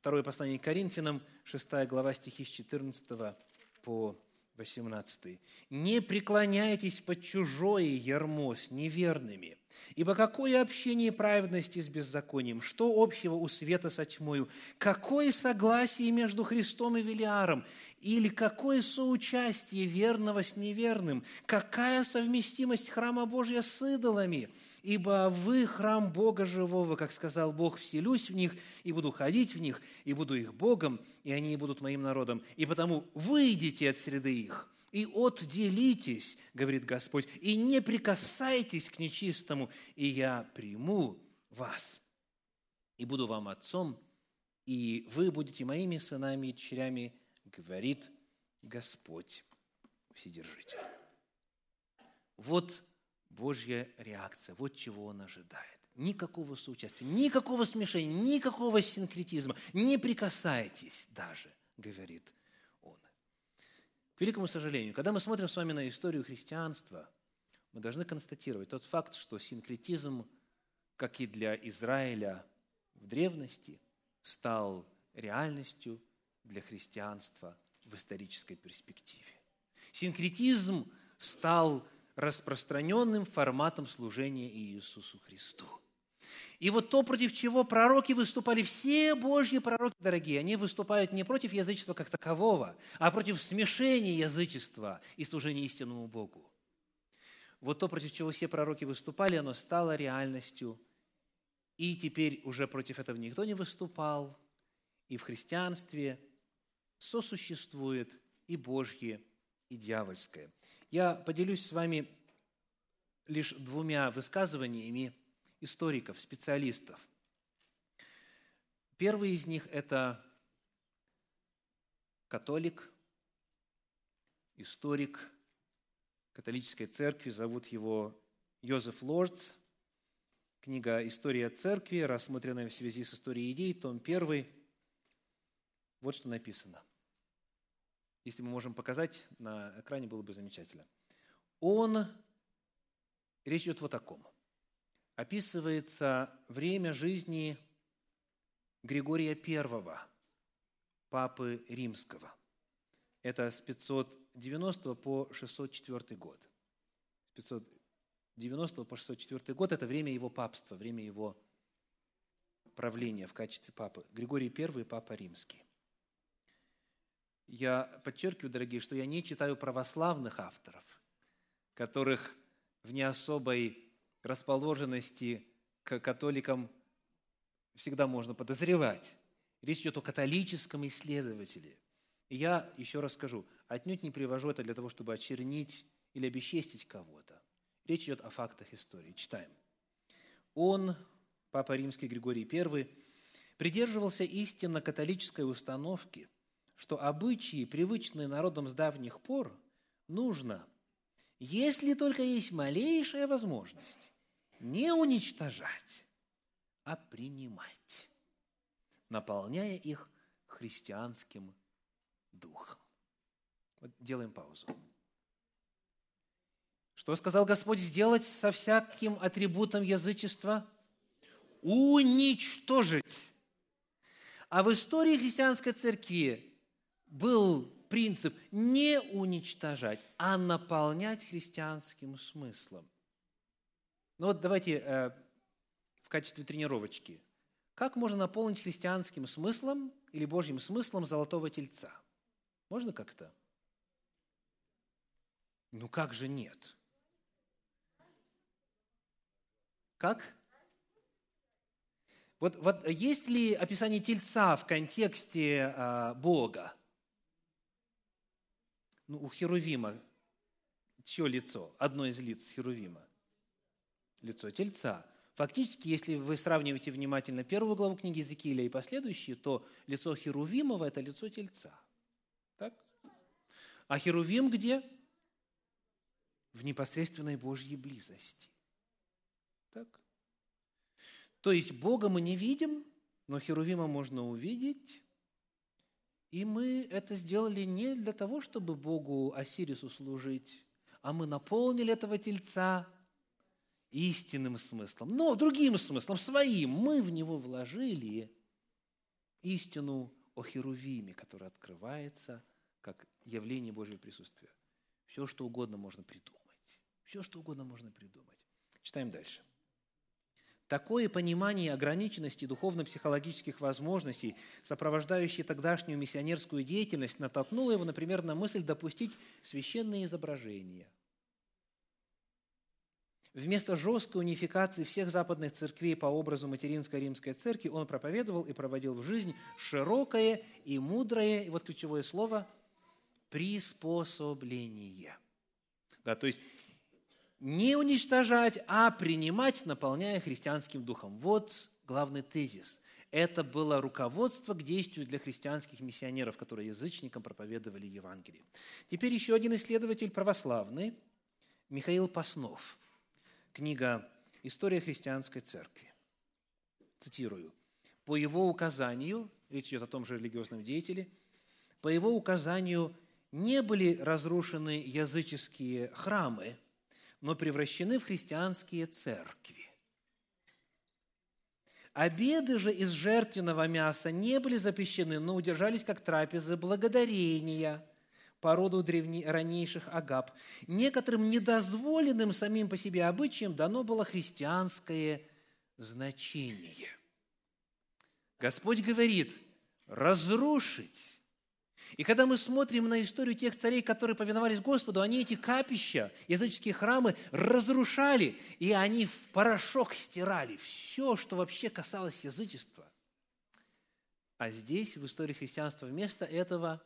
второе послание к Коринфянам, 6 глава, стихи с 14 по 18. «Не преклоняйтесь под чужое ярмо с неверными, Ибо какое общение праведности с беззаконием? Что общего у света со тьмою? Какое согласие между Христом и Велиаром? Или какое соучастие верного с неверным? Какая совместимость храма Божия с идолами? Ибо вы храм Бога живого, как сказал Бог, вселюсь в них и буду ходить в них, и буду их Богом, и они будут моим народом. И потому выйдите от среды их, и отделитесь, говорит Господь, и не прикасайтесь к нечистому, и я приму вас, и буду вам отцом, и вы будете моими сынами и дочерями, говорит Господь Вседержитель. Вот Божья реакция, вот чего Он ожидает. Никакого соучастия, никакого смешения, никакого синкретизма. Не прикасайтесь даже, говорит к великому сожалению, когда мы смотрим с вами на историю христианства, мы должны констатировать тот факт, что синкретизм, как и для Израиля в древности, стал реальностью для христианства в исторической перспективе. Синкретизм стал распространенным форматом служения Иисусу Христу – и вот то, против чего пророки выступали, все Божьи пророки, дорогие, они выступают не против язычества как такового, а против смешения язычества и служения истинному Богу. Вот то, против чего все пророки выступали, оно стало реальностью. И теперь уже против этого никто не выступал. И в христианстве сосуществует и Божье, и дьявольское. Я поделюсь с вами лишь двумя высказываниями историков, специалистов. Первый из них – это католик, историк католической церкви, зовут его Йозеф Лордс. Книга «История церкви», рассмотренная в связи с историей идей, том 1. Вот что написано. Если мы можем показать на экране, было бы замечательно. Он, речь идет вот о ком описывается время жизни Григория I, папы римского. Это с 590 по 604 год. С 590 по 604 год – это время его папства, время его правления в качестве папы. Григорий I – папа римский. Я подчеркиваю, дорогие, что я не читаю православных авторов, которых в не особой расположенности к католикам всегда можно подозревать. Речь идет о католическом исследователе. И я еще раз скажу, отнюдь не привожу это для того, чтобы очернить или обесчестить кого-то. Речь идет о фактах истории. Читаем. Он, Папа Римский Григорий I, придерживался истинно католической установки, что обычаи, привычные народам с давних пор, нужно, если только есть малейшая возможность, не уничтожать, а принимать, наполняя их христианским духом. Вот делаем паузу. Что сказал Господь сделать со всяким атрибутом язычества? Уничтожить. А в истории христианской церкви был принцип не уничтожать, а наполнять христианским смыслом. Ну вот давайте э, в качестве тренировочки. Как можно наполнить христианским смыслом или Божьим смыслом золотого тельца? Можно как-то? Ну как же нет? Как? Вот, вот есть ли описание тельца в контексте э, Бога? Ну, у Херувима чье лицо? Одно из лиц Херувима лицо тельца. Фактически, если вы сравниваете внимательно первую главу книги Иезекииля и последующие, то лицо Херувимова – это лицо тельца. Так? А Херувим где? В непосредственной Божьей близости. Так? То есть Бога мы не видим, но Херувима можно увидеть, и мы это сделали не для того, чтобы Богу Осирису служить, а мы наполнили этого тельца – истинным смыслом, но другим смыслом, своим. Мы в него вложили истину о Херувиме, которая открывается как явление Божьего присутствия. Все, что угодно можно придумать. Все, что угодно можно придумать. Читаем дальше. Такое понимание ограниченности духовно-психологических возможностей, сопровождающее тогдашнюю миссионерскую деятельность, натолкнуло его, например, на мысль допустить священные изображения. Вместо жесткой унификации всех западных церквей по образу материнской римской церкви он проповедовал и проводил в жизнь широкое и мудрое, и вот ключевое слово – приспособление. Да, то есть не уничтожать, а принимать, наполняя христианским духом. Вот главный тезис. Это было руководство к действию для христианских миссионеров, которые язычникам проповедовали Евангелие. Теперь еще один исследователь православный, Михаил Паснов. Книга «История христианской церкви». Цитирую. По его указанию, речь идет о том же религиозном деятеле, по его указанию не были разрушены языческие храмы – но превращены в христианские церкви. Обеды же из жертвенного мяса не были запрещены, но удержались как трапезы благодарения по роду древне, раннейших агап. Некоторым недозволенным самим по себе обычаям дано было христианское значение. Господь говорит, разрушить и когда мы смотрим на историю тех царей, которые повиновались Господу, они эти капища, языческие храмы разрушали, и они в порошок стирали все, что вообще касалось язычества. А здесь, в истории христианства, вместо этого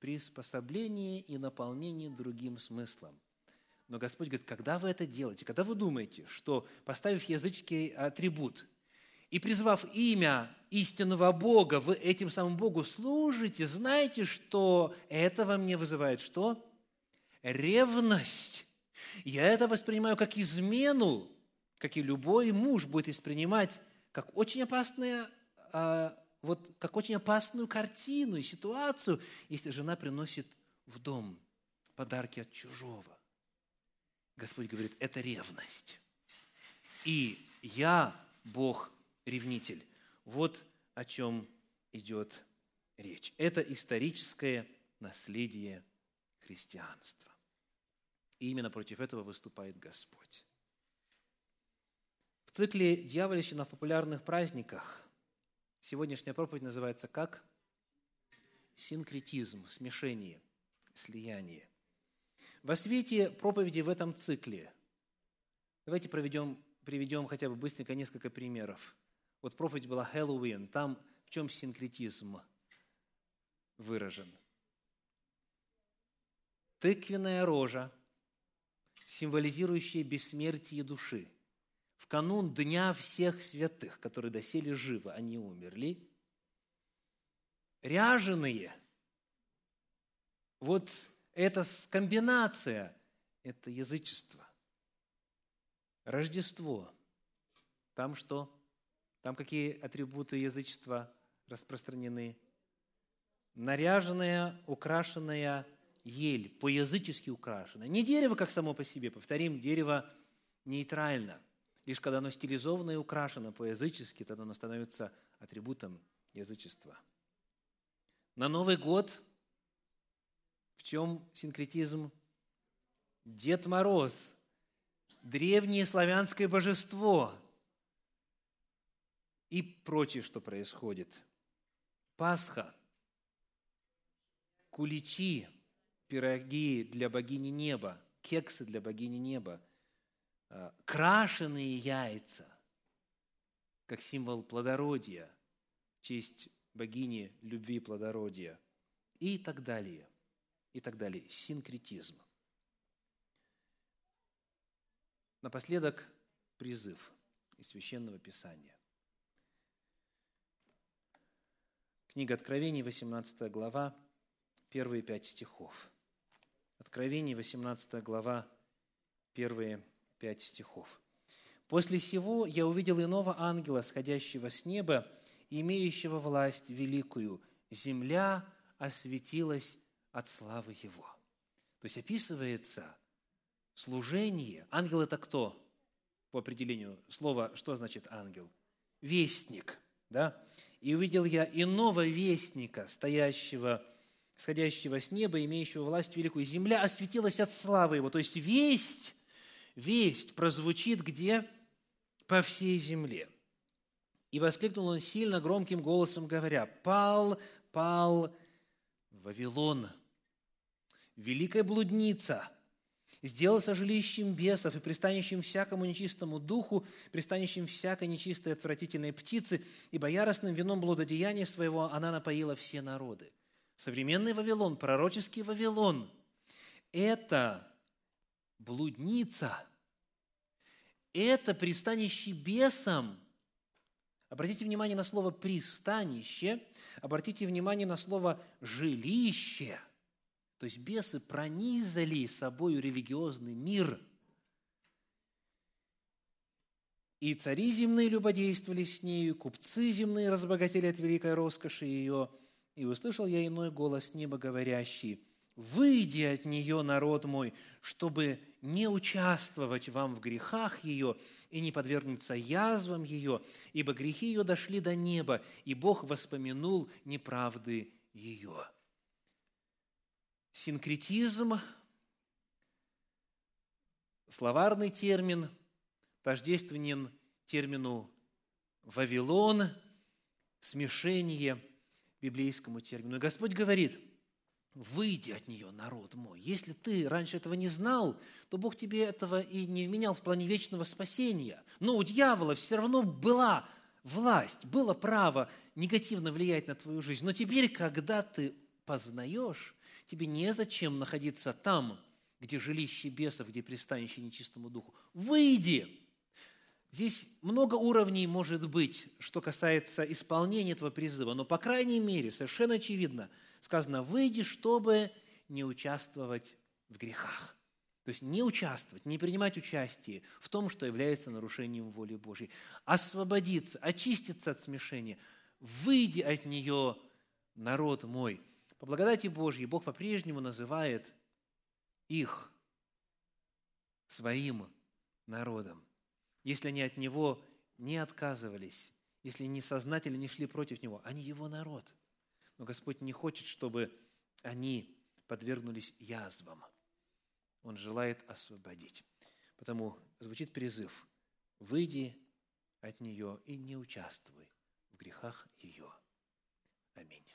приспособление и наполнение другим смыслом. Но Господь говорит, когда вы это делаете, когда вы думаете, что поставив языческий атрибут – и призвав имя истинного Бога, вы этим самым Богу служите, знаете, что это во мне вызывает что? Ревность. Я это воспринимаю как измену, как и любой муж будет воспринимать как очень опасное, а, вот, как очень опасную картину и ситуацию, если жена приносит в дом подарки от чужого. Господь говорит, это ревность. И я, Бог, ревнитель. Вот о чем идет речь. Это историческое наследие христианства. И именно против этого выступает Господь. В цикле «Дьявольщина в популярных праздниках» сегодняшняя проповедь называется как? Синкретизм, смешение, слияние. Во свете проповеди в этом цикле давайте проведем, приведем хотя бы быстренько несколько примеров – вот проповедь была Хэллоуин, там в чем синкретизм выражен? Тыквенная рожа, символизирующая бессмертие души. В канун Дня всех святых, которые доселе живы, они умерли. Ряженые. Вот эта комбинация – это язычество. Рождество. Там что? Там какие атрибуты язычества распространены? Наряженная, украшенная ель, по-язычески украшенная. Не дерево как само по себе, повторим, дерево нейтрально. Лишь когда оно стилизовано и украшено по-язычески, тогда оно становится атрибутом язычества. На Новый год в чем синкретизм? Дед Мороз, древнее славянское божество – и прочее, что происходит. Пасха, куличи, пироги для богини неба, кексы для богини неба, крашеные яйца, как символ плодородия, честь богини любви и плодородия, и так далее, и так далее. Синкретизм. Напоследок призыв из Священного Писания. Книга Откровений, 18 глава, первые пять стихов. Откровений, 18 глава, первые пять стихов. «После сего я увидел иного ангела, сходящего с неба, имеющего власть великую. Земля осветилась от славы его». То есть описывается служение. Ангел – это кто? По определению слова, что значит ангел? Вестник, да? И увидел я иного вестника, стоящего, сходящего с неба, имеющего власть великую. Земля осветилась от славы его. То есть весть, весть прозвучит где? по всей земле. И воскликнул он сильно громким голосом, говоря, «Пал, пал Вавилон, великая блудница, сделался жилищем бесов и пристанищем всякому нечистому духу, пристанищем всякой нечистой отвратительной птицы, ибо яростным вином блудодеяния своего она напоила все народы». Современный Вавилон, пророческий Вавилон – это блудница, это пристанище бесам. Обратите внимание на слово «пристанище», обратите внимание на слово «жилище». То есть бесы пронизали собою религиозный мир. И цари земные любодействовали с нею, купцы земные разбогатели от великой роскоши ее. И услышал я иной голос неба говорящий, «Выйди от нее, народ мой, чтобы не участвовать вам в грехах ее и не подвергнуться язвам ее, ибо грехи ее дошли до неба, и Бог воспомянул неправды ее». Синкретизм, словарный термин, тождественен термину «Вавилон», смешение библейскому термину. И Господь говорит – выйди от нее, народ мой. Если ты раньше этого не знал, то Бог тебе этого и не вменял в плане вечного спасения. Но у дьявола все равно была власть, было право негативно влиять на твою жизнь. Но теперь, когда ты познаешь, тебе незачем находиться там, где жилище бесов, где пристанище нечистому духу. Выйди! Здесь много уровней может быть, что касается исполнения этого призыва, но, по крайней мере, совершенно очевидно – сказано, выйди, чтобы не участвовать в грехах. То есть не участвовать, не принимать участие в том, что является нарушением воли Божьей. Освободиться, очиститься от смешения. Выйди от нее, народ мой. По благодати Божьей Бог по-прежнему называет их своим народом. Если они от Него не отказывались, если не сознательно не шли против Него, они Его народ – но Господь не хочет, чтобы они подвергнулись язвам. Он желает освободить. Потому звучит призыв «Выйди от нее и не участвуй в грехах ее». Аминь.